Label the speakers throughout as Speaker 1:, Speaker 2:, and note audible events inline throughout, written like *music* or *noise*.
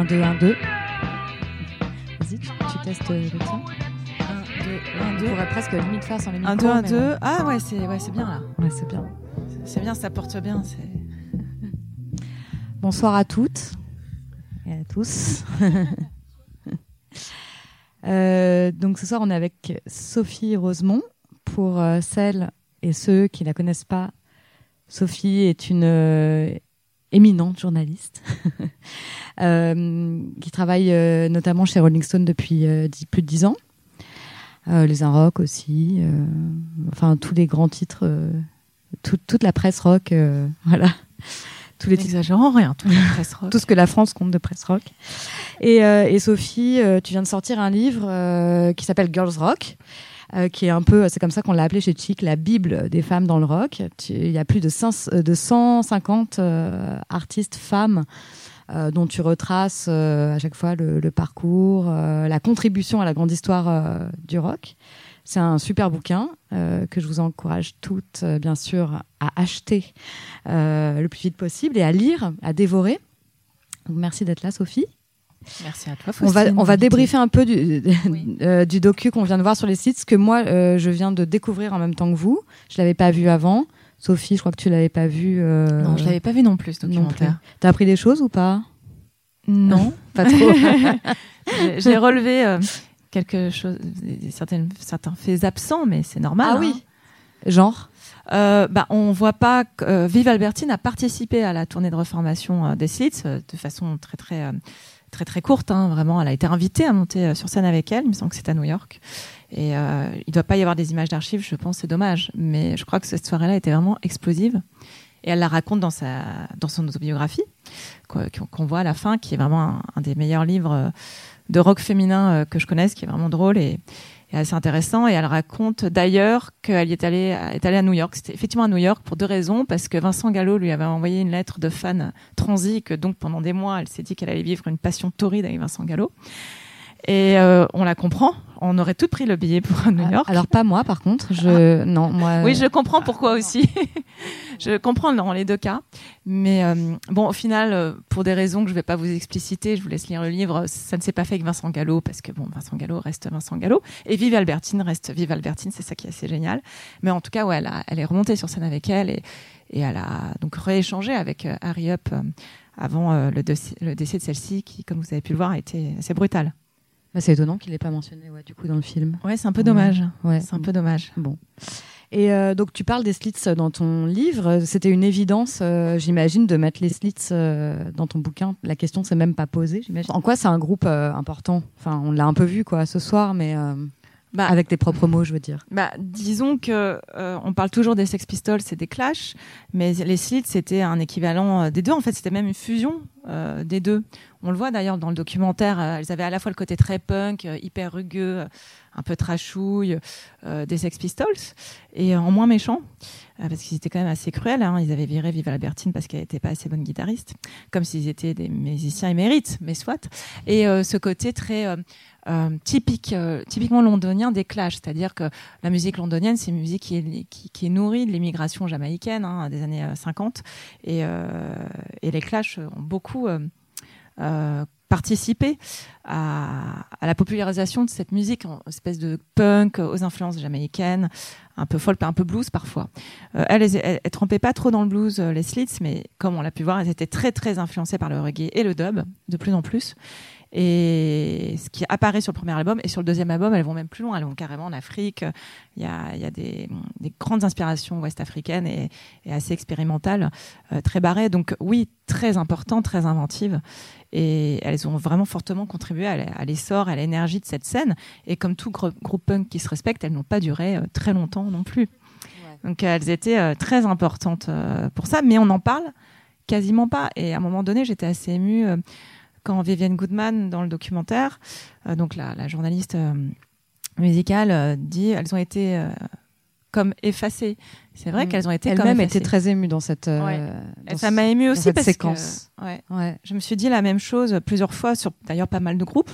Speaker 1: 1, 2, 1, 2. Vas-y, tu, tu testes le tien.
Speaker 2: 1, 2, 1,
Speaker 1: On
Speaker 2: 2.
Speaker 1: pourrait presque limite faire sans les micros.
Speaker 2: 1, 2, 1,
Speaker 1: mais
Speaker 2: 2. Ah ouais, c'est ouais, bien là.
Speaker 1: Ouais, c'est bien.
Speaker 2: C'est bien, ça porte bien.
Speaker 1: Bonsoir à toutes et à tous. *laughs* Euh, donc ce soir, on est avec Sophie Rosemont. Pour euh, celles et ceux qui la connaissent pas, Sophie est une euh, éminente journaliste euh, *laughs* qui travaille euh, notamment chez Rolling Stone depuis euh, dix- plus de dix ans. Euh, les Un Rock aussi, euh, enfin tous les grands titres, euh, tout- toute la presse rock, euh, *laughs* voilà, tous les titres
Speaker 2: N'exagérons rien, tout rock. *laughs*
Speaker 1: tout ce que la France compte de presse rock. Et, euh, et Sophie, euh, tu viens de sortir un livre euh, qui s'appelle Girls Rock, euh, qui est un peu, c'est comme ça qu'on l'a appelé chez Chic, la Bible des femmes dans le rock. Il y a plus de, 5 de 150 euh, artistes femmes euh, dont tu retraces euh, à chaque fois le, le parcours, euh, la contribution à la grande histoire euh, du rock. C'est un super bouquin euh, que je vous encourage toutes, euh, bien sûr, à acheter euh, le plus vite possible et à lire, à dévorer. Donc, merci d'être là, Sophie.
Speaker 2: Merci à toi,
Speaker 1: On va, on débriefer un peu du, *laughs*
Speaker 2: Oui.
Speaker 1: euh, du docu qu'on vient de voir sur les sites, ce que moi, euh, je viens de découvrir en même temps que vous. Je l'avais pas vu avant. Sophie, je crois que tu l'avais pas vu. euh,
Speaker 2: Non, je l'avais pas vu non plus, ce documentaire.
Speaker 1: T'as appris des choses ou pas?
Speaker 2: Non. *laughs*
Speaker 1: Pas trop. *laughs*
Speaker 2: J'ai relevé euh, quelque chose, certaines, certains faits absents, mais c'est normal.
Speaker 1: ah
Speaker 2: hein.
Speaker 1: oui. Genre?
Speaker 2: Euh, bah, on voit pas que euh, Vive Albertine a participé à la tournée de reformation des Slits de façon très très très très courte. Hein, vraiment, elle a été invitée à monter sur scène avec elle. Il me semble que c'est à New York. Et euh, il doit pas y avoir des images d'archives. Je pense c'est dommage. Mais je crois que cette soirée-là était vraiment explosive. Et elle la raconte dans sa dans son autobiographie qu'on voit à la fin, qui est vraiment un, des meilleurs livres euh, de rock féminin euh, que je connaisse, qui est vraiment drôle et, assez intéressant. Et elle raconte d'ailleurs qu'elle est allée, est allée à New York. C'était effectivement à New York pour deux raisons. Parce que Vincent Gallo lui avait envoyé une lettre de fan transi, que donc pendant des mois, elle s'est dit qu'elle allait vivre une passion torride avec Vincent Gallo. Et euh, on la comprend. On aurait tout pris le billet pour New York.
Speaker 1: Ah, Alors pas moi, par contre. Je non moi.
Speaker 2: Oui, je comprends pourquoi aussi. *laughs* je comprends dans les deux cas. Mais euh, bon, au final, euh, pour des raisons que je ne vais pas vous expliciter, je vous laisse lire le livre. Ça ne s'est pas fait avec Vincent Gallo parce que bon, Vincent Gallo reste Vincent Gallo et Vive Albertine reste Vive Albertine. C'est ça qui est assez génial. Mais en tout cas, ouais, elle, a- elle est remontée sur scène avec elle et, et elle a donc rééchangé avec euh, Harry Up euh, avant euh, le, le décès de celle-ci, qui, comme vous avez pu le voir, a été assez brutal.
Speaker 1: Bah, c'est étonnant qu'il l'ait pas mentionné ouais, du coup dans le film.
Speaker 2: Ouais, c'est un peu dommage.
Speaker 1: Ouais.
Speaker 2: C'est un peu dommage.
Speaker 1: Bon. Et euh, donc tu parles des slits dans ton livre. C'était une évidence, euh, j'imagine, de mettre les slits euh, dans ton bouquin. La question s'est même pas posée, j'imagine. En quoi c'est un groupe euh, important? Enfin, on l'a un peu vu quoi ce soir, mais euh,
Speaker 2: Bah,
Speaker 1: avec tes propres mots, je veux dire.
Speaker 2: Bah, disons que euh, on parle toujours des Sex Pistols et des Clash, mais les Slits c'était un équivalent euh, des deux. En fait, c'était même une fusion euh, des deux. On le voit d'ailleurs dans le documentaire. euh, elles avaient à la fois le côté très punk, euh, hyper rugueux, un peu trashouille euh, des Sex Pistols, et en moins méchant, parce qu'ils étaient quand même assez cruels. hein. Ils avaient viré Viva Albertine parce qu'elle n'était pas assez bonne guitariste, comme s'ils étaient des musiciens émérites, mais soit. Et euh, ce côté très euh, typique, euh, typiquement londonien des Clash, c'est-à-dire que la musique londonienne, c'est une musique qui est, nourrie de l'immigration jamaïcaine hein, des années euh, 50, et, euh, et les Clash ont beaucoup participé à, la popularisation de cette musique espèce de punk aux influences jamaïcaines, un peu folk, un peu blues parfois. Elles, elles, elles, trempaient pas trop dans le blues, les Slits, mais comme on l'a pu voir, elles étaient très très influencées par le reggae et le dub, de plus en plus. Et ce qui apparaît sur le premier album et sur le deuxième album, elles vont même plus loin. Elles vont carrément en Afrique. Il y a, il y a des, des grandes inspirations ouest-africaines et, et assez expérimentales, euh, très barrées. Donc oui, très importantes, très inventives. Et elles ont vraiment fortement contribué à, l'essor, à l'énergie de cette scène. Et comme tout gr- groupe punk qui se respecte, elles n'ont pas duré euh, très longtemps non plus. Donc elles étaient euh, très importantes euh, pour ça, mais on n'en parle quasiment pas. Et à un moment donné, j'étais assez émue euh, quand Vivienne Goodman, dans le documentaire, euh, donc la, la journaliste euh, musicale, euh, dit elles ont été comme effacées. C'est vrai
Speaker 1: Mm.
Speaker 2: qu'elles ont été comme
Speaker 1: Elle-même
Speaker 2: effacées.
Speaker 1: était très émue dans cette.
Speaker 2: Ouais.
Speaker 1: dans
Speaker 2: ça
Speaker 1: ce-
Speaker 2: m'a émue aussi
Speaker 1: cette
Speaker 2: parce
Speaker 1: séquence.
Speaker 2: que ouais,
Speaker 1: Ouais.
Speaker 2: je me suis dit la même chose plusieurs fois sur d'ailleurs pas mal de groupes,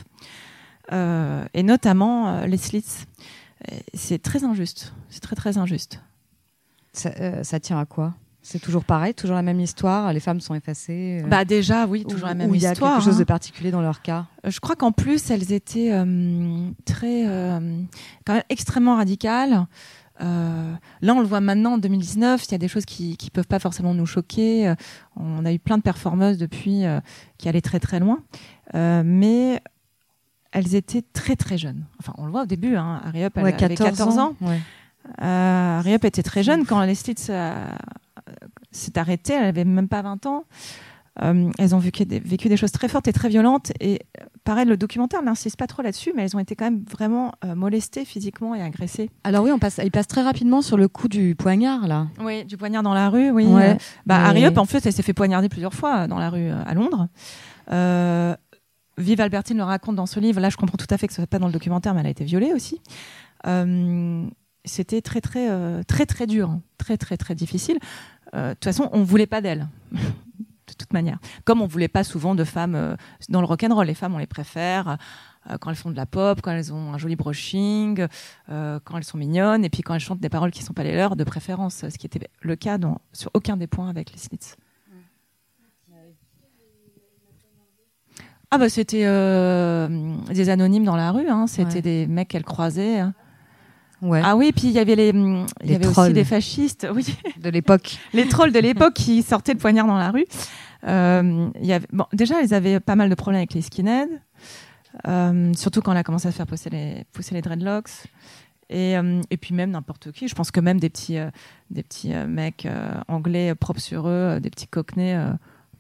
Speaker 2: et notamment les Slits. C'est très injuste. C'est très très injuste.
Speaker 1: Ça, ça tient à quoi? C'est toujours pareil, toujours la même histoire. Les femmes sont effacées.
Speaker 2: Bah déjà, oui, toujours la même histoire.
Speaker 1: Il y a quelque chose de
Speaker 2: hein.
Speaker 1: particulier dans leur cas.
Speaker 2: Je crois qu'en plus, elles étaient très, quand même extrêmement radicales. Euh, là, on le voit maintenant en 2019. Il y a des choses qui qui peuvent pas forcément nous choquer. on a eu plein de performeuses depuis qui allaient très très loin, mais elles étaient très très jeunes. Enfin, on le voit au début. Hein, Harry Up, elle
Speaker 1: ouais,
Speaker 2: avait 14 ans.
Speaker 1: Ouais.
Speaker 2: Euh, Up était très jeune quand les Slits euh, s'est arrêtée. Elle avait même pas 20 ans. Euh, elles ont vécu des, vécu des, choses très fortes et très violentes. Et pareil, le documentaire n'insiste pas trop là-dessus, mais elles ont été quand même vraiment euh, molestées physiquement et agressées.
Speaker 1: Alors oui, on passe, il passe très rapidement sur le coup du poignard là.
Speaker 2: Oui, du poignard dans la rue. Oui.
Speaker 1: Ouais,
Speaker 2: Euh, bah,
Speaker 1: mais-
Speaker 2: Harry Up, en fait, elle s'est fait poignarder plusieurs fois euh, dans la rue euh, à Londres. Euh, Vive Albertine le raconte dans ce livre. Là, je comprends tout à fait que ce soit pas dans le documentaire, mais elle a été violée aussi. Euh, C'était très, très, euh, très, très dur, hein. très, très, très difficile. Euh, De toute façon, on voulait pas d'elle. *laughs* de toute manière. Comme on voulait pas souvent de femmes euh, dans le rock'n'roll. Les femmes, on les préfère euh, quand elles font de la pop, quand elles ont un joli brushing, euh, quand elles sont mignonnes, et puis quand elles chantent des paroles qui sont pas les leurs, de préférence, ce qui était le cas dans, sur aucun des points avec les Slits. Ah bah c'était euh, des anonymes dans la rue, hein. c'était
Speaker 1: Ouais.
Speaker 2: des mecs qu'elles croisaient. hein.
Speaker 1: Ouais.
Speaker 2: Ah oui, puis il y avait les, hum, il y avait aussi des fascistes, *laughs* oui,
Speaker 1: de l'époque.
Speaker 2: les trolls de l'époque qui sortaient le poignard dans la rue. Euh, il y avait, bon, déjà, ils avaient pas mal de problèmes avec les skinheads, euh, surtout quand on a commencé à se faire pousser les, pousser les dreadlocks. Et, euh, et puis même n'importe qui. Je pense que même des petits, euh, des petits mecs anglais propres sur eux, des petits cockneys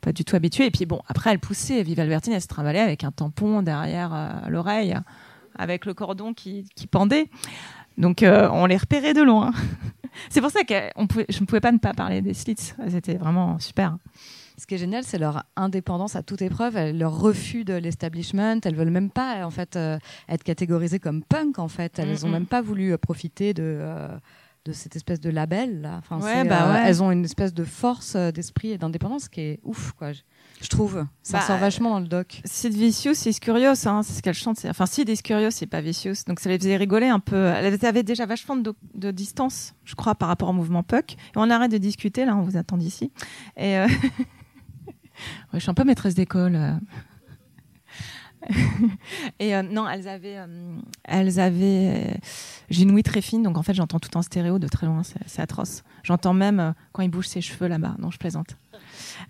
Speaker 2: pas du tout habitués. Et puis bon, après, elle poussait. Vive Albertine, elle se trimballait avec un tampon derrière l'oreille, avec le cordon qui, qui pendait. Donc euh, on les repérait de loin. *laughs* C'est pour ça que je ne pouvais pas ne pas parler des slits. C'était vraiment super.
Speaker 1: Ce qui est génial, c'est leur indépendance à toute épreuve, leur refus de l'establishment. Elles veulent même pas en fait euh, être catégorisées comme punk. En fait, elles
Speaker 2: Mhm.
Speaker 1: ont même pas voulu euh, profiter de euh, de cette espèce de label là. Enfin,
Speaker 2: Ouais, bah
Speaker 1: euh,
Speaker 2: ouais.
Speaker 1: Elles ont une espèce de force euh, d'esprit et d'indépendance qui est ouf, quoi. Je, je trouve. Ça
Speaker 2: Bah,
Speaker 1: sort vachement dans le doc.
Speaker 2: Sid Vicious, c'est Curious, hein, c'est ce qu'elle chante. Enfin, Sid is Curious, c'est pas Vicious. Donc ça les faisait rigoler un peu. Elle avait déjà vachement de, de distance, je crois, par rapport au mouvement Puck. Et on arrête de discuter, là, on vous attend d'ici. Et euh, *laughs* ouais, je suis un peu maîtresse d'école. euh. *laughs* Et euh, non, elles avaient, euh, elles avaient. euh, J'ai une ouïe très fine, donc en fait, j'entends tout en stéréo de très loin. C'est atroce. J'entends même quand il bouge ses cheveux là-bas. Non, je plaisante.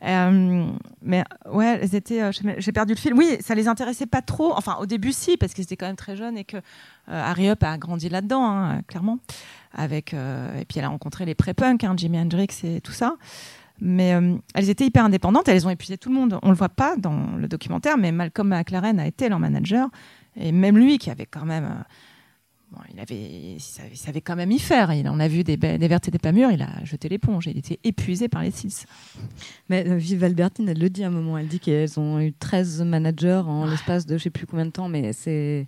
Speaker 2: Mais ouais, elles étaient. j'ai perdu le fil. Oui, ça les intéressait pas trop. Enfin, au début, si, parce qu'ils étaient quand même très jeunes et que Harry Up a grandi là-dedans, hein, clairement. Avec et puis elle a rencontré les pré-punk, hein, Jimi Hendrix et tout ça. Mais euh, elles étaient hyper indépendantes. Elles ont épuisé tout le monde. On le voit pas dans le documentaire, mais Malcolm McLaren a été leur manager et même lui qui avait quand même. euh, Bon, il avait, il savait, il savait quand même y faire. Il en a vu des, vertes et des pas mûres. Il a jeté l'éponge. Il était épuisé par les six.
Speaker 1: Mais euh, Vive Albertine, elle le dit à un moment. Elle dit qu'elles ont eu 13 managers en l'espace de je sais plus combien de temps, mais c'est.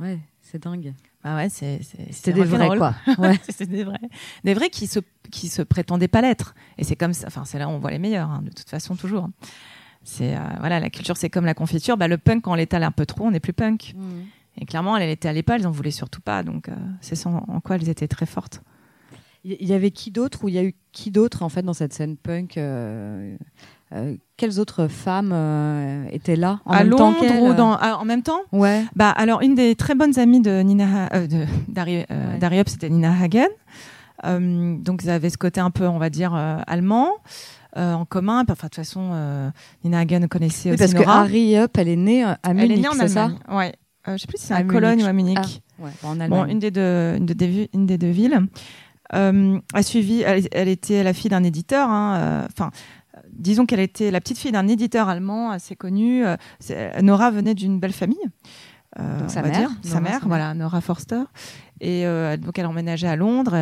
Speaker 1: Ouais, c'est dingue.
Speaker 2: Ah ouais, c'est,
Speaker 1: C'était des vrais, quoi. *laughs* Ouais.
Speaker 2: C'était des vrais. Des vrais qui se, qui se prétendaient pas l'être. Et c'est comme ça, enfin, c'est là où on voit les meilleurs, hein, de toute façon, toujours. C'est, euh, voilà, la culture, c'est comme la confiture. Bah, le punk, quand on l'étale un peu trop, on n'est plus punk. Et clairement, elle, elle étalait pas, elles en voulaient surtout pas. Donc, euh, c'est ça en, quoi elles étaient très fortes.
Speaker 1: Il y- il y avait qui d'autre ou il y a eu qui d'autre en fait dans cette scène punk euh, euh, Quelles autres femmes euh, étaient là en
Speaker 2: à
Speaker 1: même
Speaker 2: Londres
Speaker 1: temps
Speaker 2: ou dans, ah, en même temps?
Speaker 1: Ouais.
Speaker 2: Bah, alors, une des très bonnes amies de Nina, euh, *laughs* euh,
Speaker 1: Ouais.
Speaker 2: c'était Nina Hagen. Euh, donc, ils avaient ce côté un peu, on va dire, euh, allemand. euh, en commun, enfin de toute façon, euh, Nina Hagen connaissait
Speaker 1: Oui,
Speaker 2: aussi
Speaker 1: parce que. Harry Up, elle est née euh, à
Speaker 2: Elle
Speaker 1: Munich,
Speaker 2: est née en
Speaker 1: ça?
Speaker 2: Allemagne. Ouais. Euh, je sais plus si c'est
Speaker 1: À
Speaker 2: à, Cologne ou à Munich.
Speaker 1: Ah, ouais, bon, en
Speaker 2: Bon,
Speaker 1: Allemagne.
Speaker 2: une des deux, une, de- des, une des deux villes. Euh, a suivi, elle, elle était la fille d'un éditeur. hein, euh, Enfin, euh, disons qu'elle était la petite fille d'un éditeur allemand assez connu. euh, Nora venait d'une belle famille. euh,
Speaker 1: Donc sa
Speaker 2: on va
Speaker 1: mère,
Speaker 2: dire.
Speaker 1: Nora,
Speaker 2: sa
Speaker 1: sa
Speaker 2: mère, voilà, Nora Forster. Et euh, donc elle a emménagé à Londres,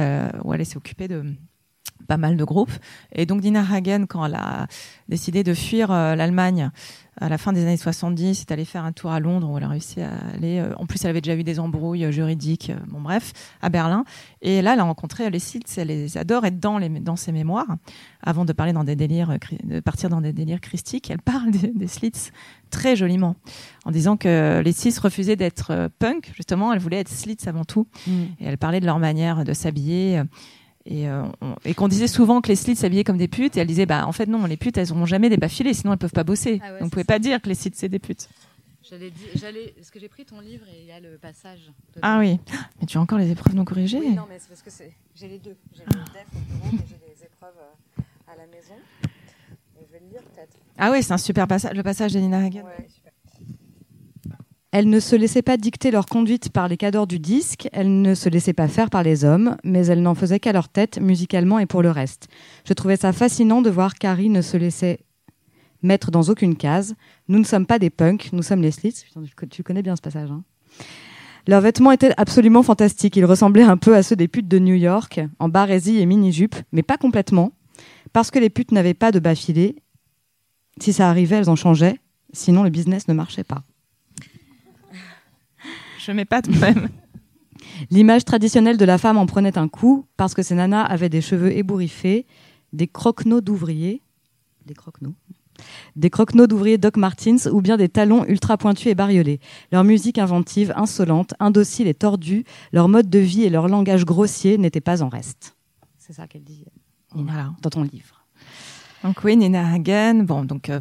Speaker 2: où elle s'est occupée de pas mal de groupes. Et donc Dina Hagen, quand elle a décidé de fuir euh, l'Allemagne à la fin des années 70, est allée faire un tour à Londres où elle a réussi à aller. euh, en plus, elle avait déjà eu des embrouilles euh, juridiques, euh, bon bref, à Berlin. Et là, elle a rencontré les Slits, elle les adore. Et dans, les, dans ses mémoires, avant de parler dans des délires, de partir dans des délires christiques, elle parle des, des Slits très joliment, en disant que les Slits refusaient d'être punk, justement, elle voulait être Slits avant tout.
Speaker 1: Mm.
Speaker 2: Et elle parlait de leur manière de s'habiller. Euh, et, euh, et qu'on disait souvent que les slits s'habillaient comme des putes et elle disait bah en fait non les putes elles n'auront jamais des bas filés sinon elles peuvent pas bosser
Speaker 1: Ah ouais,
Speaker 2: donc vous
Speaker 1: c'est
Speaker 2: pouvez pas dire que les slits c'est des putes
Speaker 1: J'allais dire, j'allais, parce que j'ai pris ton livre et il y a le passage. dedans.
Speaker 2: ah oui *gasps* mais tu as encore les épreuves non corrigées
Speaker 1: Oui, non, mais c'est parce que c'est, j'ai les deux. J'ai le def au bureau et j'ai les épreuves euh, à la maison. Et je vais le lire peut-être.
Speaker 2: ah oui c'est un super passage le passage de Nina Hagen
Speaker 1: Elles ne se laissaient pas dicter leur conduite par les cadors du disque, elles ne se laissaient pas faire par les hommes, mais elles n'en faisaient qu'à leur tête, musicalement et pour le reste. Je trouvais ça fascinant de voir Carrie ne se laissait mettre dans aucune case. Nous ne sommes pas des punks, nous sommes les slits. Tu connais bien ce passage. Hein leurs vêtements étaient absolument fantastiques. Ils ressemblaient un peu à ceux des putes de New York, en barésie et mini-jupe, mais pas complètement, parce que les putes n'avaient pas de bas filés. Si ça arrivait, elles en changeaient, sinon le business ne marchait pas.
Speaker 2: Je mets pas de même *laughs*
Speaker 1: L'image traditionnelle de la femme en prenait un coup parce que ces nanas avaient des cheveux ébouriffés, des croquenots d'ouvriers, des croquenots, des croquenots d'ouvriers Doc Martens ou bien des talons ultra pointus et bariolés. Leur musique inventive, insolente, indocile et tordue, leur mode de vie et leur langage grossier n'étaient pas en reste. C'est ça qu'elle dit Nina,
Speaker 2: Voilà.
Speaker 1: dans ton livre.
Speaker 2: Donc oui, Nina Hagen, bon, donc euh,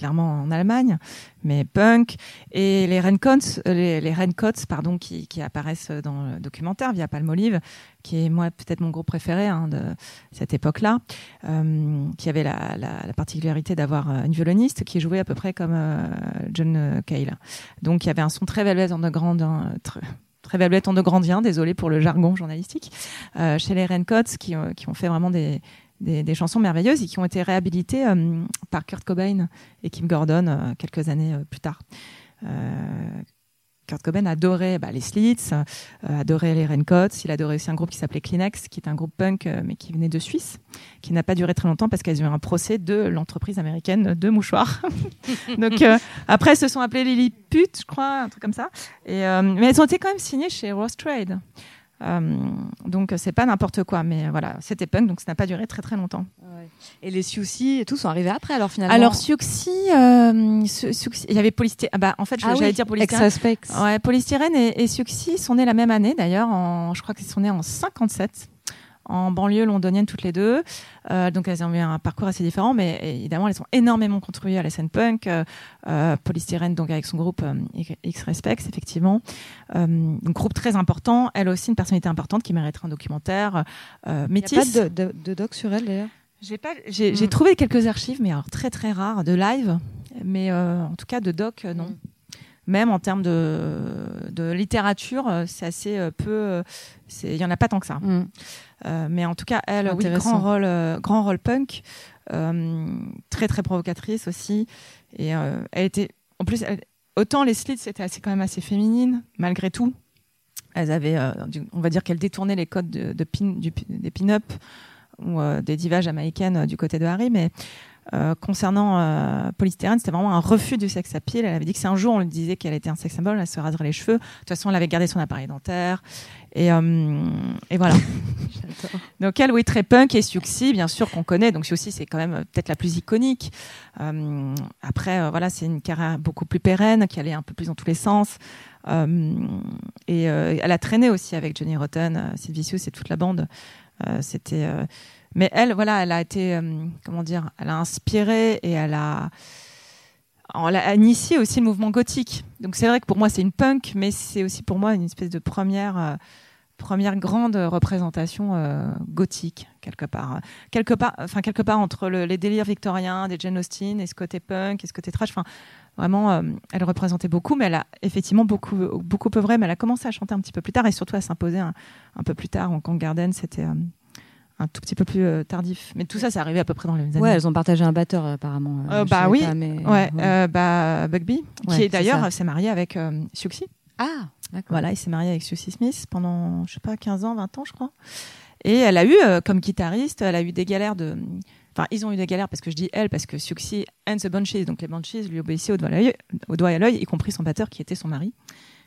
Speaker 2: clairement en Allemagne, mais punk. Et les Raincoats, euh, les, les Raincoats, pardon, qui, qui apparaissent dans le documentaire via Palmolive, qui est moi peut-être mon groupe préféré hein, de cette époque-là, euh, qui avait la, la, la particularité d'avoir euh, une violoniste qui jouait à peu près comme John Cale. Donc il y avait un son très Velvet Underground, hein, très, très désolé pour le jargon journalistique, chez les Raincoats, qui, qui ont fait vraiment des des, des chansons merveilleuses et qui ont été réhabilitées euh, par Kurt Cobain et Kim Gordon euh, quelques années euh, plus tard. Euh, Kurt Cobain adorait bah, les Slits, euh, adorait les Raincoats. Il adorait aussi un groupe qui s'appelait Kleenex, qui est un groupe punk mais qui venait de Suisse, qui n'a pas duré très longtemps parce qu'elles ont eu un procès de l'entreprise américaine de mouchoirs. *laughs* Donc après, elles se sont appelées Lily Pute, je crois, un truc comme ça. Et, mais elles ont été quand même signées chez Rose Trade. Euh, donc c'est pas n'importe quoi, mais voilà, c'était punk, donc ça n'a pas duré très très longtemps.
Speaker 1: Et les Siouxsie et tout sont arrivés après alors finalement.
Speaker 2: Alors Siouxsie, euh, il y avait polystyrène. Ah bah en fait,
Speaker 1: Ah
Speaker 2: j'allais
Speaker 1: oui,
Speaker 2: dire polystyrène. Ouais, polystyrène et, et Siouxsie sont nés la même année d'ailleurs. En, je crois qu'ils sont nés en 57 en banlieue londonienne toutes les deux. Euh, donc elles ont eu un parcours assez différent, mais évidemment elles ont énormément contribué à la scène punk. Euh, euh, Polystyrène donc avec son groupe X-Respects effectivement, un groupe très important. Elle aussi une personnalité importante qui mériterait un documentaire euh,
Speaker 1: Il a
Speaker 2: métis.
Speaker 1: pas de, de, de doc sur elle d'ailleurs?
Speaker 2: J'ai pas, j'ai, j'ai
Speaker 1: Mm.
Speaker 2: trouvé quelques archives, mais alors très très rares de live, mais euh, en tout cas de doc, euh, non.
Speaker 1: Mm.
Speaker 2: Même en termes de, de littérature, euh, c'est assez euh, peu. euh, Il y en a pas tant que ça.
Speaker 1: Mm.
Speaker 2: Euh, mais en tout cas, elle, oui, grand rôle, grand rôle punk, très très provocatrice aussi. Et elle était, en plus, elle- autant les slits c'était assez quand même assez féminine malgré tout. Elles avaient, du- on va dire qu'elles détournaient les codes de, de pin, du, des pin-up ou euh, des divas jamaïcaines euh, du côté de Harry, mais euh, concernant euh, Polystyrène, c'était vraiment un refus du sexe à pied. Elle avait dit que si un jour on lui disait qu'elle était un sex symbole, elle se raserait les cheveux. De toute façon, elle avait gardé son appareil dentaire. Et, euh, et voilà. *laughs* Donc elle, oui, très punk et Siouxsie, bien sûr qu'on connaît. Donc Siouxsie, c'est quand même euh, peut-être la plus iconique. Euh, après, euh, voilà, c'est une carrière beaucoup plus pérenne, qui allait un peu plus dans tous les sens. Euh, et euh, elle a traîné aussi avec Johnny Rotten, euh, Sid Vicious et toute la bande. Euh, C'était, euh, mais elle, voilà, elle a été, euh, comment dire, elle a inspiré et elle a, elle a initié aussi le mouvement gothique. Donc c'est vrai que pour moi c'est une punk, mais c'est aussi pour moi une espèce de première, euh, première grande représentation euh, gothique quelque part, quelque part, enfin quelque part entre le- les délires victoriens des Jane Austen et ce côté punk et ce côté trash. Enfin vraiment, euh, elle représentait beaucoup, mais elle a effectivement beaucoup, beaucoup œuvré, mais elle a commencé à chanter un petit peu plus tard et surtout à s'imposer un, un peu plus tard en Kang Garden. C'était euh, un tout petit peu plus euh, tardif. Mais tout ça, c'est arrivé à peu près dans les mêmes années.
Speaker 1: Ouais, elles ont partagé un batteur apparemment.
Speaker 2: Euh, bah oui,
Speaker 1: pas, mais,
Speaker 2: Ouais,
Speaker 1: ouais.
Speaker 2: euh, bah, Bugby,
Speaker 1: Ouais,
Speaker 2: qui est d'ailleurs s'est marié avec euh, Siouxsie.
Speaker 1: Ah, d'accord.
Speaker 2: Voilà, il s'est marié avec Siouxsie Smith pendant, je sais pas, 15 ans, 20 ans, je crois. Et elle a eu, euh, comme guitariste, elle a eu des galères de. Enfin, ils ont eu des galères parce que je dis elle, parce que Siouxsie and the Banshees, donc les Banshees, lui obéissaient au doigt à l'œil, au doigt et à l'œil, y compris son batteur qui était son mari.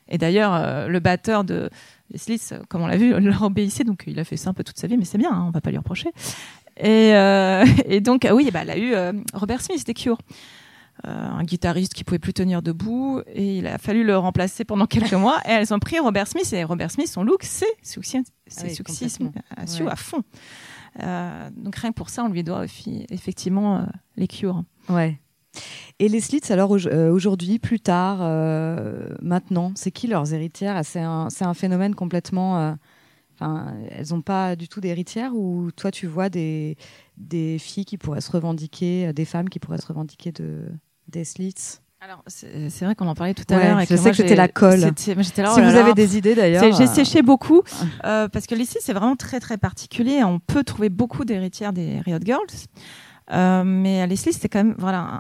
Speaker 2: Et d'ailleurs, euh, le batteur de euh, comme on l'a vu, leur obéissait, donc il a fait ça un peu toute sa vie, mais c'est bien, hein, on va pas lui reprocher. Et, euh, *laughs* et donc, euh, oui, bah, elle a eu euh, Robert Smith des Cure. un guitariste qui pouvait plus tenir debout et il a fallu le remplacer pendant quelques mois et elles ont pris Robert Smith et Robert Smith son look c'est succès c'est ah à fond. Donc rien que pour ça on lui doit effectivement les cures
Speaker 1: ouais et les Slits, alors aujourd'hui, plus tard, maintenant, c'est qui leurs héritières C'est un, un, phénomène complètement elles n'ont pas du tout d'héritière ou toi tu vois des, des filles qui pourraient se revendiquer, euh, des femmes qui pourraient se revendiquer de, des slits?
Speaker 2: Alors, c'est vrai qu'on en parlait tout à l'heure.
Speaker 1: Je sais que c'était la colle. si vous avez des idées d'ailleurs.
Speaker 2: J'ai euh, séché beaucoup *laughs* euh, parce que slits c'est vraiment très très particulier. On peut trouver beaucoup d'héritières des Riot Girls. Mais les slits, c'est quand même voilà,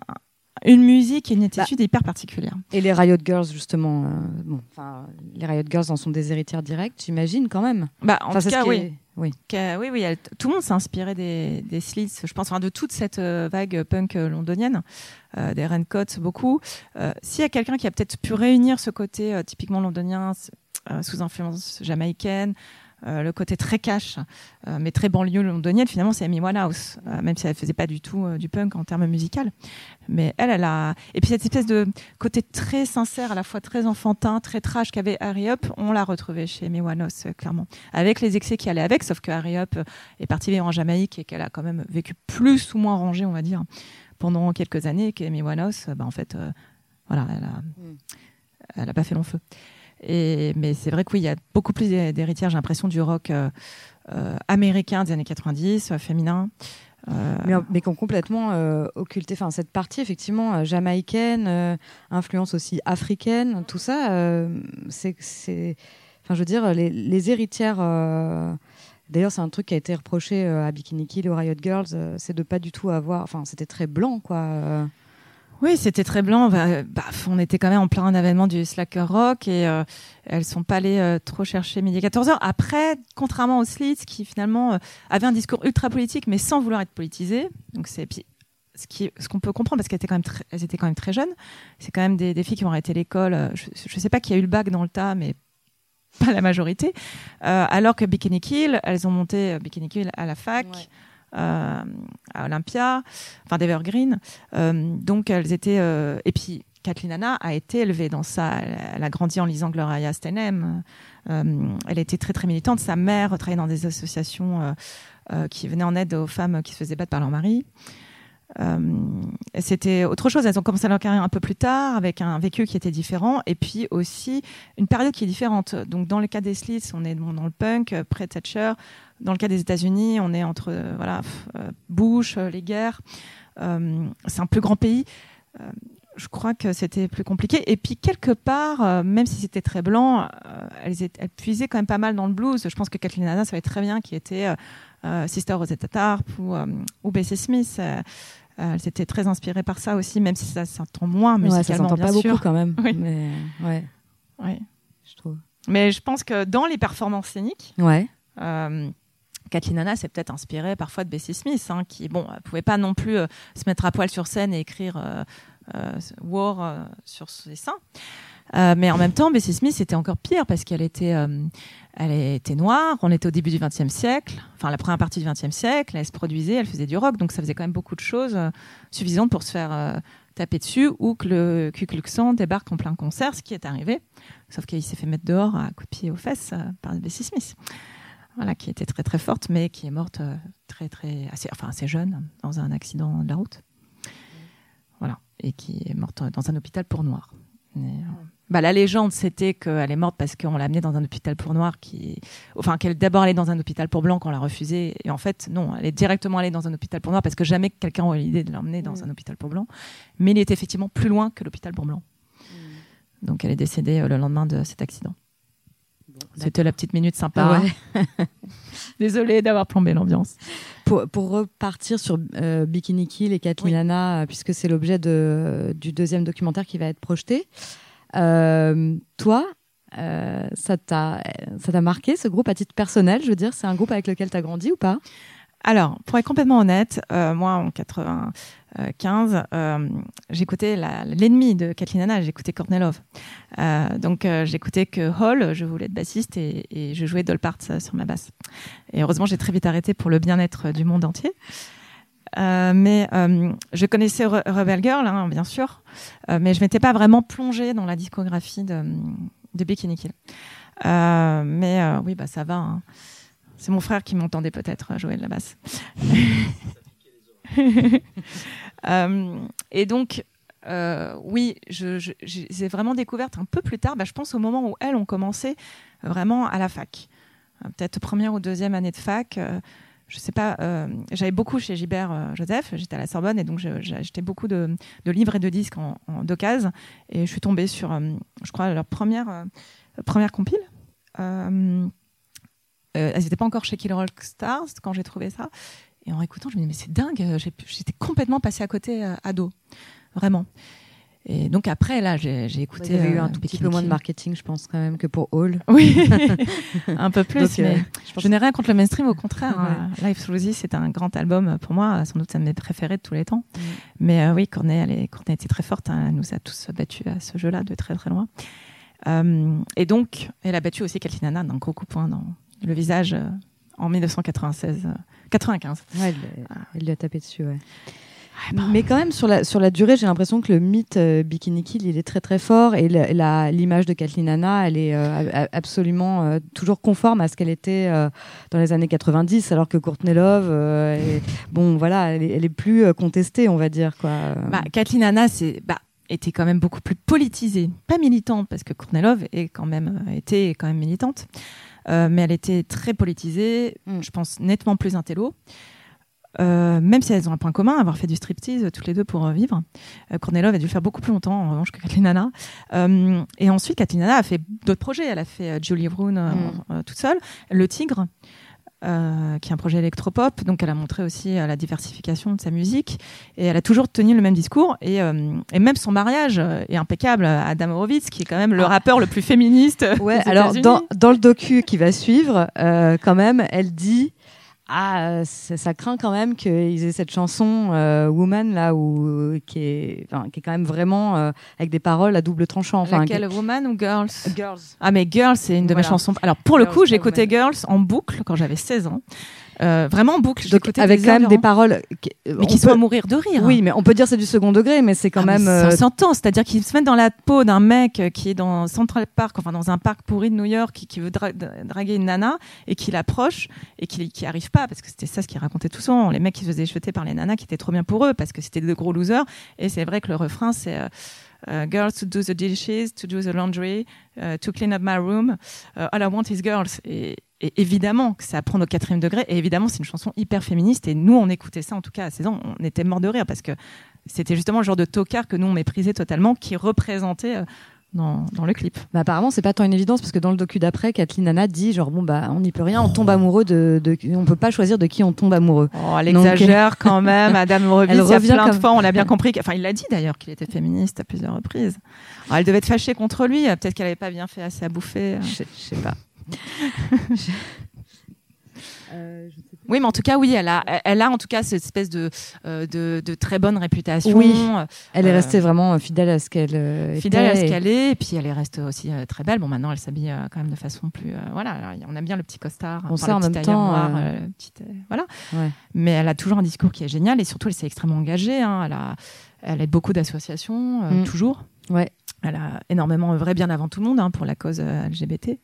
Speaker 2: une musique et une bah, attitude hyper particulière.
Speaker 1: Et les Riot Girls, justement, euh, bon, les Riot Girls en sont des héritières directes, j'imagine quand même.
Speaker 2: Bah, en tout cas, oui. Oui. oui, oui, tout le monde s'est inspiré des, des Slits, je pense, de toute cette euh, vague punk euh, londonienne, des Raincoats, beaucoup. S'il y a quelqu'un qui a peut-être pu réunir ce côté typiquement londonien, sous influence jamaïcaine, euh, le côté très cash, euh, mais très banlieue londonienne, finalement, c'est Amy Winehouse, euh, même si elle faisait pas du tout du punk en termes musical. Mais elle, elle a. Et puis cette espèce de côté très sincère, à la fois très enfantin, très trash qu'avait Harry Up, on l'a retrouvé chez Amy Winehouse, clairement. Avec les excès qui allaient avec, sauf que Harry Up est partie vivre en Jamaïque et qu'elle a quand même vécu plus ou moins rangée, on va dire, pendant quelques années, qu'Amy Winehouse, bah, en fait, voilà, elle a, mm. elle a pas fait long feu mais c'est vrai que oui, il y a beaucoup plus d'héritières, j'ai l'impression, du rock euh, euh, américain des années 90, euh, féminin.
Speaker 1: Mais, mais, qui ont complètement occulté enfin, cette partie, effectivement, jamaïcaine, influence aussi africaine, tout ça, c'est. Enfin, je veux dire, les, les héritières. D'ailleurs, c'est un truc qui a été reproché à Bikini Kill et aux Riot Girls, c'est de pas du tout avoir. Enfin, c'était très blanc, quoi.
Speaker 2: Oui, c'était très blanc. Bah, bah, on était quand même en plein événement du slacker rock et euh, elles sont pas allées euh, trop chercher midi 14 h Après, contrairement aux Slits qui finalement euh, avaient un discours ultra politique mais sans vouloir être politisé. Donc c'est ce qui ce qu'on peut comprendre parce qu'elles étaient quand même très, elles étaient quand même très jeunes. C'est quand même des, filles qui ont arrêté l'école. Je, ne sais pas qui a eu le bac dans le tas, mais pas la majorité. alors que Bikini Kill, elles ont monté Bikini Kill à la fac. Euh, Olympia, enfin d'Evergreen. Euh, donc elles étaient euh, et puis Kathleen Anna a été élevée dans ça. Elle a grandi en lisant Gloria Steinem. elle était très très militante. Sa mère travaillait dans des associations qui venaient en aide aux femmes qui se faisaient battre par leur mari. c'était autre chose. Elles ont commencé leur carrière un peu plus tard, avec un vécu qui était différent, et puis aussi une période qui est différente. Donc, dans le cas des Slits, on est dans le punk, pré Thatcher, dans le cas des États-Unis, on est entre euh, voilà, euh, Bush, euh, les guerres. c'est un plus grand pays je crois que c'était plus compliqué. Et puis, quelque part, même si c'était très blanc, elles, elles, puisaient quand même pas mal dans le blues. Je pense que Kathleen Hanna savait très bien qui était Sister Rosetta Tarp ou, ou Bessie Smith. elles étaient très inspirées par ça aussi, même si ça s'entend moins musicalement,
Speaker 1: ouais, ça
Speaker 2: pas
Speaker 1: beaucoup quand même. Mais, ouais.
Speaker 2: ouais. Je trouve. Mais je pense que dans les performances scéniques,
Speaker 1: ouais.
Speaker 2: Kathleen Hanna s'est peut-être inspirée parfois de Bessie Smith, hein, qui bon, pouvait pas non plus euh, se mettre à poil sur scène et écrire euh, euh, War sur ses seins. mais en même temps, Bessie Smith était encore pire parce qu'elle était, elle était noire. On était au début du XXe siècle, enfin la première partie du XXe siècle. Elle se produisait, elle faisait du rock, donc ça faisait quand même beaucoup de choses suffisantes pour se faire taper dessus ou que le Ku Klux Klan débarque en plein concert, ce qui est arrivé. Sauf qu'il s'est fait mettre dehors à coups de pied aux fesses par Bessie Smith voilà, qui était très très forte, mais qui est morte euh, très très assez, enfin assez jeune dans un accident de la route. Voilà, et qui est morte dans un hôpital pour noirs. Euh, bah, la légende, c'était qu'elle est morte parce qu'on l'a amenée dans un hôpital pour noirs, qui, enfin qu'elle d'abord allée dans un hôpital pour blancs qu'on l'a refusé, et en fait non, elle est directement allée dans un hôpital pour noirs parce que jamais quelqu'un aurait l'idée de l'emmener dans mm. un hôpital pour blancs, mais il était effectivement plus loin que l'hôpital pour blancs. Mm. Donc elle est décédée euh, le lendemain de cet accident. C'était la petite minute sympa. *laughs* Désolée d'avoir plombé l'ambiance.
Speaker 1: Pour, repartir sur euh, Bikini Kill et Katlilana, oui. Euh, puisque c'est l'objet du deuxième documentaire qui va être projeté, euh, toi, euh, ça t'a marqué ce groupe à titre personnel Je veux dire, c'est un groupe avec lequel tu as grandi ou pas?
Speaker 2: Alors, pour être complètement honnête, euh, moi en 80, 15, euh, j'écoutais l'ennemi de Kathleen Hanna, j'écoutais Kornelov. Euh, donc euh, j'écoutais que Hall, je voulais être bassiste et, je jouais Dolpart sur ma basse. Et heureusement, j'ai très vite arrêté pour le bien-être du monde entier. Mais je connaissais Re Rebel Girl, hein, bien sûr, mais je ne m'étais pas vraiment plongée dans la discographie de, de Bikini Kill. mais oui, bah ça va. Hein. C'est mon frère qui m'entendait peut-être jouer de la basse. *laughs* et donc, euh, oui, je, vraiment découverte un peu plus tard. Bah, je pense au moment où elles ont commencé vraiment à la fac, euh, peut-être première ou deuxième année de fac. Euh, je sais pas, j'avais beaucoup chez Gilbert Joseph, j'étais à la Sorbonne et donc j'achetais beaucoup de, livres et de disques en, en d'occasion et je suis tombée sur, je crois, leur première, première compile. elles n'étaient pas encore chez Kill Rock Stars quand j'ai trouvé ça. Et en écoutant, je me disais, mais c'est dingue, j'étais complètement passée à côté ado vraiment. Et donc après, là, j'ai écouté.
Speaker 1: Il y a eu un tout petit peu moins de marketing, je pense, quand même, que pour Hall. *laughs*
Speaker 2: Oui, *laughs* un peu plus. mais euh, je, n'ai rien contre le mainstream, au contraire. Hein. Life Through c'est un grand album pour moi, sans doute c'est un de mes préférés de tous les temps. Mm. Mais euh, oui, Courtney, elle, est, Courtney était très forte. Hein. elle nous a tous battus à ce jeu-là de très très loin. Euh, et donc, elle a battu aussi Kathleen Hanna d'un gros coup de poing dans le visage en 1996, 95.
Speaker 1: Ouais, elle, elle lui a tapé dessus, ouais. Mais quand même, sur la, sur la durée, j'ai l'impression que le mythe euh, Bikini Kill, il est très très fort et l'image de Kathleen Anna, elle est euh, absolument euh, toujours conforme à ce qu'elle était dans les années 90, alors que Courtney Love, bon, voilà, elle est, plus contestée, on va dire. Quoi.
Speaker 2: Bah, Kathleen Anna, c'est. Bah était quand même beaucoup plus politisée, pas militante parce que Courtney Love est quand même était quand même militante, mais elle était très politisée, mm. je pense nettement plus intello. Euh, même si elles ont un point commun, avoir fait du striptease toutes les deux pour euh, vivre. Euh, Love a dû le faire beaucoup plus longtemps, en revanche, que Kathleen Anna. Euh, et ensuite, Kathleen Anna a fait d'autres projets. Elle a fait Julie Brown mm. toute seule. Le Tigre, qui est un projet électropop. Donc, elle a montré aussi la diversification de sa musique. Et elle a toujours tenu le même discours. Et, et même son mariage est impeccable. Adam Horowitz, qui est quand même le ah. rappeur le plus féministe.
Speaker 1: Ouais, alors dans, dans, le docu qui va suivre, quand même, elle dit ah, ça, craint quand même qu'ils aient cette chanson euh, Woman là où qui est, qui est quand même vraiment euh, avec des paroles à double tranchant.
Speaker 2: Enfin, Laquelle, Woman ou Girls?
Speaker 1: Girls.
Speaker 2: Ah mais Girls, c'est une de mes chansons. Alors pour le coup, j'ai écouté Girls en boucle quand j'avais 16 ans. Euh, vraiment en boucle.
Speaker 1: avec quand même des paroles,
Speaker 2: mais qui sont à mourir de rire.
Speaker 1: Oui, mais on peut dire c'est du second degré, mais c'est quand ah, même.
Speaker 2: Ça euh, s'entend, c'est-à-dire qu'ils se mettent dans la peau d'un mec qui est dans Central Park, enfin dans un parc pourri de New York, qui, veut draguer une nana et qui l'approche et qui qui arrive pas parce que c'était ça ce qu'ils racontaient tout souvent. Les mecs qui se faisaient jeter par les nanas qui étaient trop bien pour eux parce que c'était de gros losers. Et c'est vrai que le refrain c'est euh, girls to do the dishes, to do the laundry, to clean up my room. all I want is girls. Et, et évidemment que ça prend au quatrième degré. Et évidemment, c'est une chanson hyper féministe. Et nous, on écoutait ça, en tout cas à 16 ans, on était mort de rire parce que c'était justement le genre de tocard que nous, on méprisait totalement, qui représentait. Euh, dans, dans, le clip.
Speaker 1: Bah apparemment, c'est pas tant une évidence parce que dans le docu d'après, Kathleen Anna dit genre bon bah on n'y peut rien, on tombe amoureux de, de, on peut pas choisir de qui on tombe amoureux.
Speaker 2: Oh, elle exagère *laughs* quand même, Madame Reville. Il y a plein de fois, on l'a bien *laughs* compris. Enfin, il l'a dit d'ailleurs qu'il était féministe à plusieurs reprises. elle devait être fâchée contre lui. Peut-être qu'elle avait pas bien fait assez à bouffer.
Speaker 1: Je, je sais pas.
Speaker 2: Euh, oui, mais en tout cas, oui, elle a, elle a en tout cas cette espèce de, euh, de, de, très bonne réputation.
Speaker 1: Oui, elle est euh, restée vraiment fidèle à ce qu'elle
Speaker 2: fidèle à ce qu'elle est, et puis elle est restée aussi très belle. Bon, maintenant, elle s'habille quand même de façon plus, voilà, on aime bien le petit costard,
Speaker 1: on en même temps,
Speaker 2: voilà. Mais elle a toujours un discours qui est génial, et surtout, elle s'est extrêmement engagée. Hein. elle a, elle aide beaucoup d'associations, mm. toujours.
Speaker 1: Ouais.
Speaker 2: Elle a énormément œuvré bien avant tout le monde hein, pour la cause LGBT.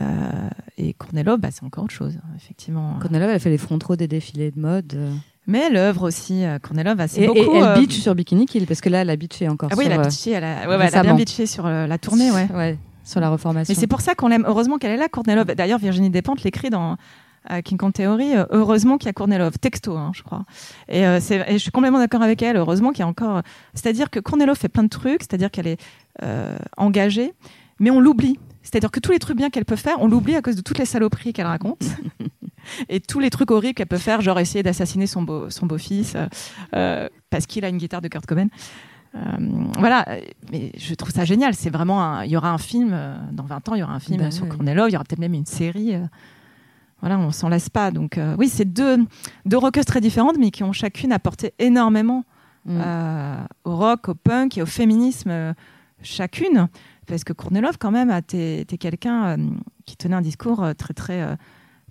Speaker 2: Euh, et Cornelov, bah, c'est encore autre chose, hein, effectivement.
Speaker 1: Cornelov, elle fait les frontaux des défilés de mode.
Speaker 2: Mais l'œuvre aussi, euh, Cornelov, c'est
Speaker 1: beaucoup.
Speaker 2: Et
Speaker 1: elle euh, bitch sur Bikini Kill, parce que là, elle a bitché encore.
Speaker 2: Ah oui, elle a bitché, elle a, ouais, elle a bien bitché sur la tournée, ouais.
Speaker 1: ouais. Sur la reformation.
Speaker 2: Mais c'est pour ça qu'on l'aime. Heureusement qu'elle est là, Cornelov. D'ailleurs, Virginie Despentes l'écrit dans King Kong Theory. heureusement qu'il y a Kornelov, texto, hein, je crois. Et, et, je suis complètement d'accord avec elle. Heureusement qu'il y a encore. C'est-à-dire que Kornelov fait plein de trucs, c'est-à-dire qu'elle est, engagée, mais on l'oublie. C'est-à-dire que tous les trucs bien qu'elle peut faire, on l'oublie à cause de toutes les saloperies qu'elle raconte. *laughs* et tous les trucs horribles qu'elle peut faire, genre essayer d'assassiner son, beau, son beau-fils euh, euh, parce qu'il a une guitare de Kurt Cobain. Euh, voilà, mais je trouve ça génial. C'est vraiment, il y aura un film dans 20 ans, il y aura un film bah sur ouais. il y aura peut-être même une série. Voilà, on s'en lasse pas. Donc oui, c'est deux deux rockeuses très différentes, mais qui ont chacune apporté énormément mm. au rock, au punk et au féminisme chacune parce que Kornelov, quand même, était quelqu'un euh, qui tenait un discours euh, très, très, euh,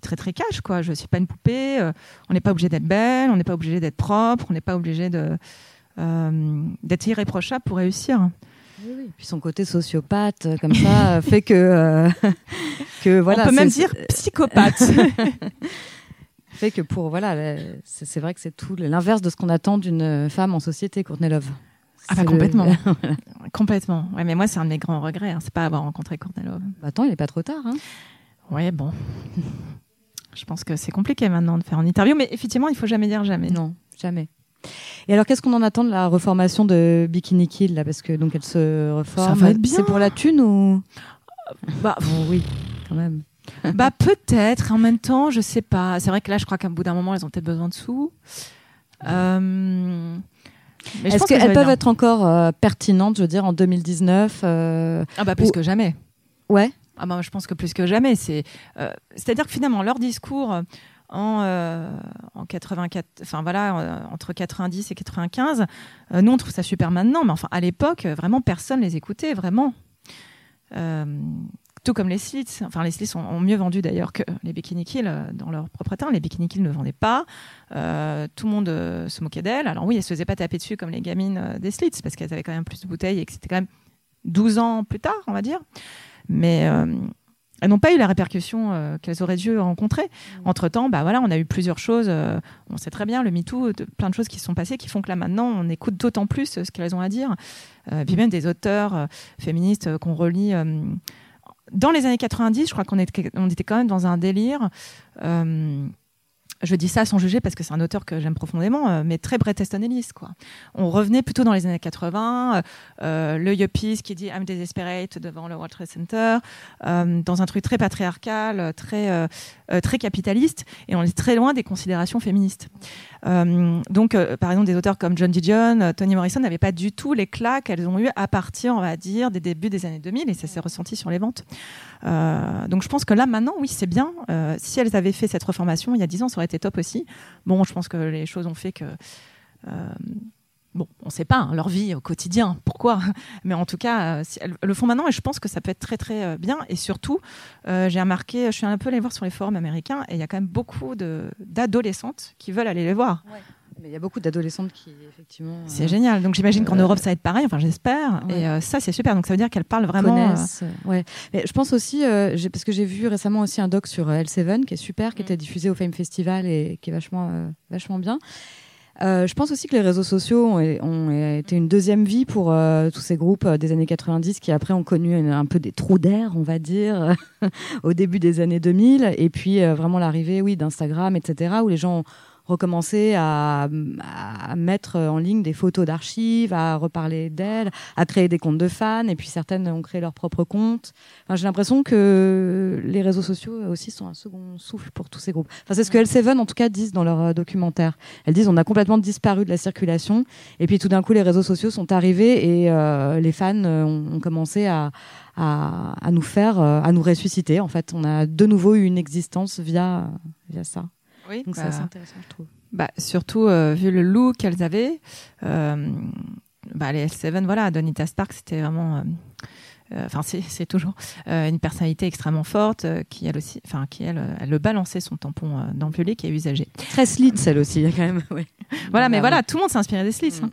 Speaker 2: très très cash quoi. Je suis pas une poupée. euh, on n'est pas obligé d'être belle, on n'est pas obligé d'être propre, on n'est pas obligé euh, d'être irréprochable pour réussir.
Speaker 1: Oui, oui. Puis son côté sociopathe, euh, comme ça, euh, fait que, euh, *laughs* que voilà.
Speaker 2: on peut même dire psychopathe. *laughs*
Speaker 1: fait que pour voilà, c'est vrai que c'est tout l'inverse de ce qu'on attend d'une femme en société, Courtney Love.
Speaker 2: Ah bah
Speaker 1: le-
Speaker 2: complètement. *laughs* Complètement. Ouais, mais moi, c'est un de mes grands regrets. Hein. C'est pas avoir rencontré Courtney Love.
Speaker 1: Bah, attends, il est pas trop tard. Hein.
Speaker 2: Ouais, bon. Je pense que c'est compliqué maintenant de faire une interview, mais effectivement, il faut jamais dire jamais.
Speaker 1: Non, jamais. Et alors, qu'est-ce qu'on en attend de la reformation de Bikini Kill là? Parce que donc elle se reforme.
Speaker 2: Ça va être bien.
Speaker 1: C'est pour la thune ou?
Speaker 2: Bah,
Speaker 1: Bon, oui, quand même. *laughs*
Speaker 2: bah peut-être. En même temps, je sais pas. C'est vrai que là, je crois qu'à bout d'un moment, elles ont peut-être besoin de sous. Euh,
Speaker 1: Est-ce
Speaker 2: que
Speaker 1: qu'elles peuvent être encore euh, pertinentes, je veux dire, en 2019 euh,
Speaker 2: Ah bah plus
Speaker 1: ou-
Speaker 2: que jamais.
Speaker 1: Ouais.
Speaker 2: Ah bah, je pense que plus que jamais. C'est, euh, c'est-à-dire que finalement, leur discours euh, en, euh, en 84, enfin voilà, euh, entre 90 et 95, euh, nous on trouve ça super maintenant, mais enfin à l'époque, euh, vraiment personne les écoutait, vraiment. Euh, tout comme les slits. Enfin, les slits ont, mieux vendu d'ailleurs que les Bikini Kill euh, dans leur propre temps. Les Bikini Kill ne vendaient pas. Euh, tout le monde euh, se moquait d'elles. Alors oui, elles se faisaient pas taper dessus comme les gamines euh, des slits parce qu'elles avaient quand même plus de bouteilles et que c'était quand même 12 ans plus tard, on va dire. Mais euh, elles n'ont pas eu la répercussion euh, qu'elles auraient dû rencontrer. Entre temps, bah voilà, on a eu plusieurs choses. euh, on sait très bien le MeToo, de- plein de choses qui se sont passées, qui font que là maintenant, on écoute d'autant plus euh, ce qu'elles ont à dire. Euh, puis même des auteurs féministes qu'on relit. dans les années 90, je crois qu'on était, on était quand même dans un délire. Je dis ça sans juger parce que c'est un auteur que j'aime profondément, euh, mais très Bret Easton quoi. On revenait plutôt dans les années 80, euh, euh, le Yuppies qui dit I'm desperate devant le World Trade Center, euh, dans un truc très patriarcal, euh, très, euh, très capitaliste, et on est très loin des considérations féministes. Donc, par exemple, des auteurs comme John Didion, Toni Morrison n'avaient pas du tout l'éclat qu'elles ont eu à partir, on va dire, des débuts des années 2000, et ça s'est ressenti sur les ventes. Euh, donc, je pense que là, maintenant, oui, c'est bien. Euh, si elles avaient fait cette reformation il y a 10 ans, ça aurait été top aussi. Bon, je pense que les choses ont fait que. euh, Bon, on ne sait pas hein, leur vie au quotidien, pourquoi, *laughs* mais en tout cas, elles le font maintenant et je pense que ça peut être très très bien. Et surtout, j'ai remarqué, je suis un peu allée voir sur les forums américains et il y a quand même beaucoup d'adolescentes qui veulent aller les voir.
Speaker 1: Mais il y a beaucoup d'adolescentes qui, effectivement,
Speaker 2: C'est
Speaker 1: euh,
Speaker 2: génial. Donc j'imagine qu'en
Speaker 1: Euh,
Speaker 2: Europe, ça va être pareil, enfin j'espère.
Speaker 1: ouais.
Speaker 2: Et euh, ça, c'est super. Donc ça veut dire qu'elles parlent vraiment. euh,
Speaker 1: connaissent. Ouais. Mais je pense aussi, parce que j'ai vu récemment aussi un doc sur euh, L7 qui est super, qui
Speaker 2: Mm.
Speaker 1: était diffusé au Fame Festival et qui est vachement, vachement bien. Euh, je pense aussi que les réseaux sociaux ont, ont été une deuxième vie pour euh, tous ces groupes euh, des années 90 qui après ont connu une- un peu des trous d'air, on va dire, *laughs* au début des années 2000. Et puis vraiment l'arrivée, oui, d'Instagram, etc., où les gens ont recommencé à, à mettre en ligne des photos d'archives, à reparler d'elles, à créer des comptes de fans, et puis certaines ont créé leurs propres comptes. Enfin, j'ai l'impression que les réseaux sociaux aussi sont un second souffle pour tous ces groupes. Enfin, c'est ce que L7 en tout cas disent dans leur euh, documentaire. Elles disent on a complètement disparu de la circulation, et puis tout d'un coup les réseaux sociaux sont arrivés et euh, les fans euh, ont, ont commencé à, à, à nous faire, à nous ressusciter. En fait, on a de nouveau eu une existence via via ça.
Speaker 2: Oui,
Speaker 1: Donc c'est
Speaker 2: bah,
Speaker 1: intéressant, je trouve.
Speaker 2: bah, surtout euh, vu le look qu'elles avaient. euh, bah, les L7, voilà, Donita Stark, c'était vraiment. euh, euh, Enfin, c'est c'est toujours euh, une personnalité extrêmement forte euh, qui elle aussi, enfin qui elle, euh, elle le balançait son tampon euh, dans le public et usagé.
Speaker 1: Très slit, celle aussi, quand même. *laughs* oui.
Speaker 2: Voilà, mais
Speaker 1: Bah,
Speaker 2: voilà, tout le monde s'est inspiré des slits.
Speaker 1: Mm.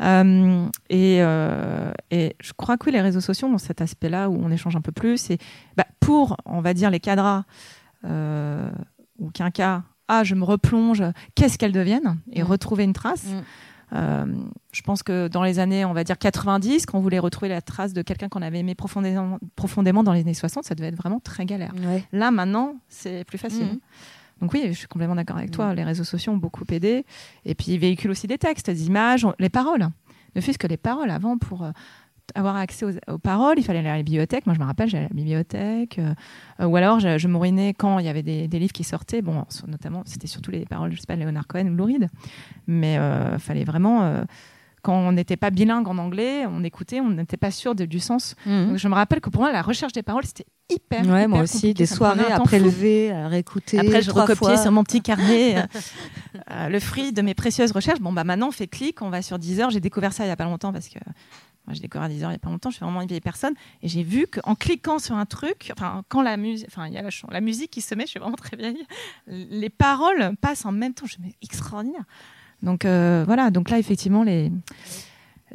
Speaker 2: hein. Euh, et, euh, et je crois que oui, les réseaux sociaux ont cet aspect-là où on échange un peu plus. Et bah, pour, on va dire, les cadras euh, ou qu'un cas, ah, je me replonge, qu'est-ce qu'elles deviennent Et
Speaker 1: Mm.
Speaker 2: retrouver une trace.
Speaker 1: Mm.
Speaker 2: Euh, je pense que dans les années, on va dire 90, quand on voulait retrouver la trace de quelqu'un qu'on avait aimé profondément, profondément dans les années 60, ça devait être vraiment très galère.
Speaker 1: Ouais.
Speaker 2: Là, maintenant, c'est plus facile.
Speaker 1: Mhm.
Speaker 2: Donc oui, je suis complètement d'accord avec toi. Les réseaux sociaux ont beaucoup aidé. Et puis, ils véhiculent aussi des textes, des images, on- les paroles. Ne fût-ce que les paroles. Avant, pour euh, avoir accès aux, paroles, il fallait aller à la bibliothèque. Moi, je me rappelle, j'allais à la bibliothèque. euh, euh, ou alors, je, je me ruinais quand il y avait des, livres qui sortaient. Bon, notamment, c'était surtout les paroles, je sais pas, Léonard Cohen ou Lou Reed. Mais il fallait vraiment... quand on n'était pas bilingue en anglais, on écoutait, on n'était pas sûr de- du sens.
Speaker 1: Mhm.
Speaker 2: Donc, je me rappelle que pour moi, la recherche des paroles, c'était hyper.
Speaker 1: Ouais,
Speaker 2: hyper
Speaker 1: moi aussi, des soirées à prélever, à réécouter.
Speaker 2: Après, je recopiais sur mon petit carnet *laughs* euh, euh, le fruit de mes précieuses recherches. Bon, bah maintenant, on fait clic, on va sur Deezer. J'ai découvert ça il y a pas longtemps parce que Moi, j'ai à 10 heures il n'y a pas longtemps, je suis vraiment une vieille personne. Et j'ai vu qu'en cliquant sur un truc, enfin, quand la musique, enfin, il y a la, la, musique qui se met, je suis vraiment très vieille, les paroles passent en même temps. Je me extraordinaire. Donc euh, voilà, donc là, effectivement, les.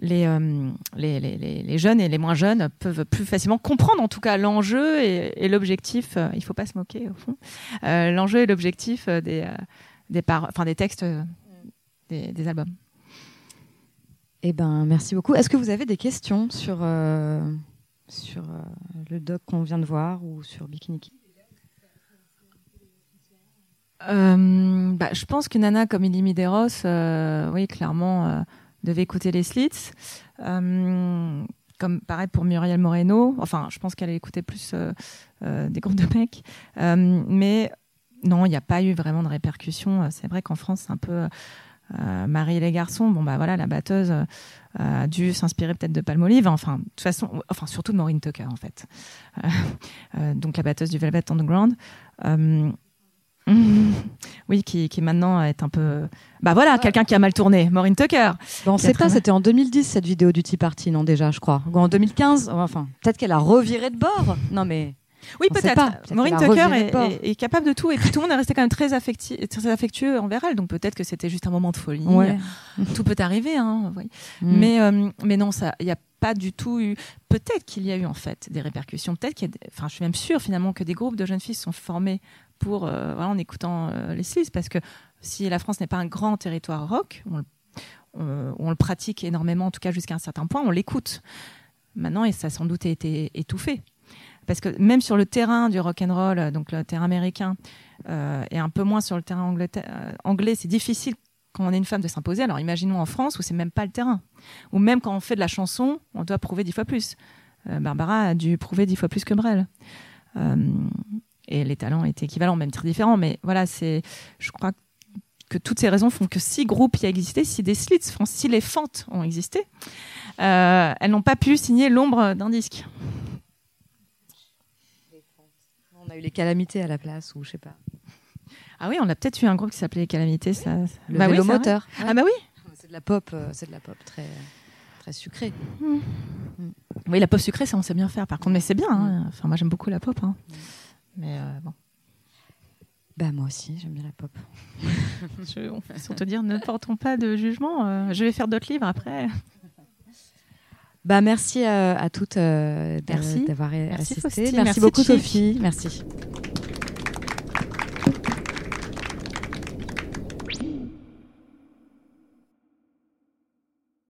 Speaker 2: Euh, les, les, jeunes et les moins jeunes peuvent plus facilement comprendre en tout cas l'enjeu et, l'objectif, euh, il ne faut pas se moquer au fond, l'enjeu et l'objectif des, des, enfin, des textes des, albums.
Speaker 1: Eh ben, merci beaucoup. Est-ce que vous avez des questions sur, sur le doc qu'on vient de voir ou sur Bikini
Speaker 2: bah, Je pense qu'une nana comme Elie Mideros, oui, clairement, devait écouter les slits. comme pareil pour Muriel Moreno. Enfin, je pense qu'elle a écouté plus des groupes de mecs. mais non, il n'y a pas eu vraiment de répercussions. C'est vrai qu'en France, c'est un peu euh, Marie les garçons, bon bah voilà, la batteuse euh, a dû s'inspirer peut-être de Palmolive, enfin de toute façon, enfin surtout de Maureen Tucker en fait. Euh, *laughs* donc la batteuse du Velvet Underground. Oui, qui, qui, maintenant est un peu. Bah voilà, quelqu'un qui a mal tourné, Maureen Tucker.
Speaker 1: Bon, on sait pas, c'était en 2010 cette vidéo du Tea Party, non déjà, je crois. Ou en 2015, enfin, peut-être qu'elle a reviré de bord. Non mais.
Speaker 2: Oui, peut-être. Maureen Tucker est, capable de tout et puis tout le monde est resté quand même très, très affectueux envers elle. Donc peut-être que c'était juste un moment de folie. tout peut arriver. Hein, mm. mais, euh, mais non, il n'y a pas du tout eu. Peut-être qu'il y a eu en fait des répercussions. Peut-être qu'il y a. Enfin, je suis même sûre finalement que des groupes de jeunes filles sont formés pour euh, voilà, en écoutant euh, les Sliss parce que si la France n'est pas un grand territoire rock, on, le pratique énormément, en tout cas jusqu'à un certain point, on l'écoute. Maintenant, et ça a sans doute été étouffé parce que même sur le terrain du rock and roll, donc le terrain américain, euh, et un peu moins sur le terrain euh, anglais, c'est difficile quand on est une femme de s'imposer. Alors imaginons en France où c'est même pas le terrain, ou même quand on fait de la chanson, on doit prouver dix fois plus. Euh, Barbara a dû prouver dix fois plus que Brel. Et les talents étaient équivalents, même très différents. Mais voilà, c'est, je crois que toutes ces raisons font que si groupe y a existé, si des slits, si les fentes ont existé, elles n'ont pas pu signer l'ombre d'un disque
Speaker 1: on a eu les calamités à la place, ou je sais pas.
Speaker 2: Ah oui, on a peut-être eu un groupe qui s'appelait les calamités. Ça...
Speaker 1: Le bah moteur.
Speaker 2: Ah bah oui.
Speaker 1: C'est de la pop, euh, c'est de la pop très très sucrée.
Speaker 2: Hmm. Hmm. Oui, la pop sucrée, ça on sait bien faire. Par contre, mais c'est bien. Hein. Hmm. Enfin, moi j'aime beaucoup la pop. Hein. Mais euh, bon.
Speaker 1: Bah moi aussi, j'aime bien la pop. *laughs*
Speaker 2: je, sans te dire, ne portons pas de jugement. Euh, je vais faire d'autres livres après. *laughs*
Speaker 1: Bah, merci à, toutes d'avoir assisté. Merci, merci beaucoup Sophie. Merci.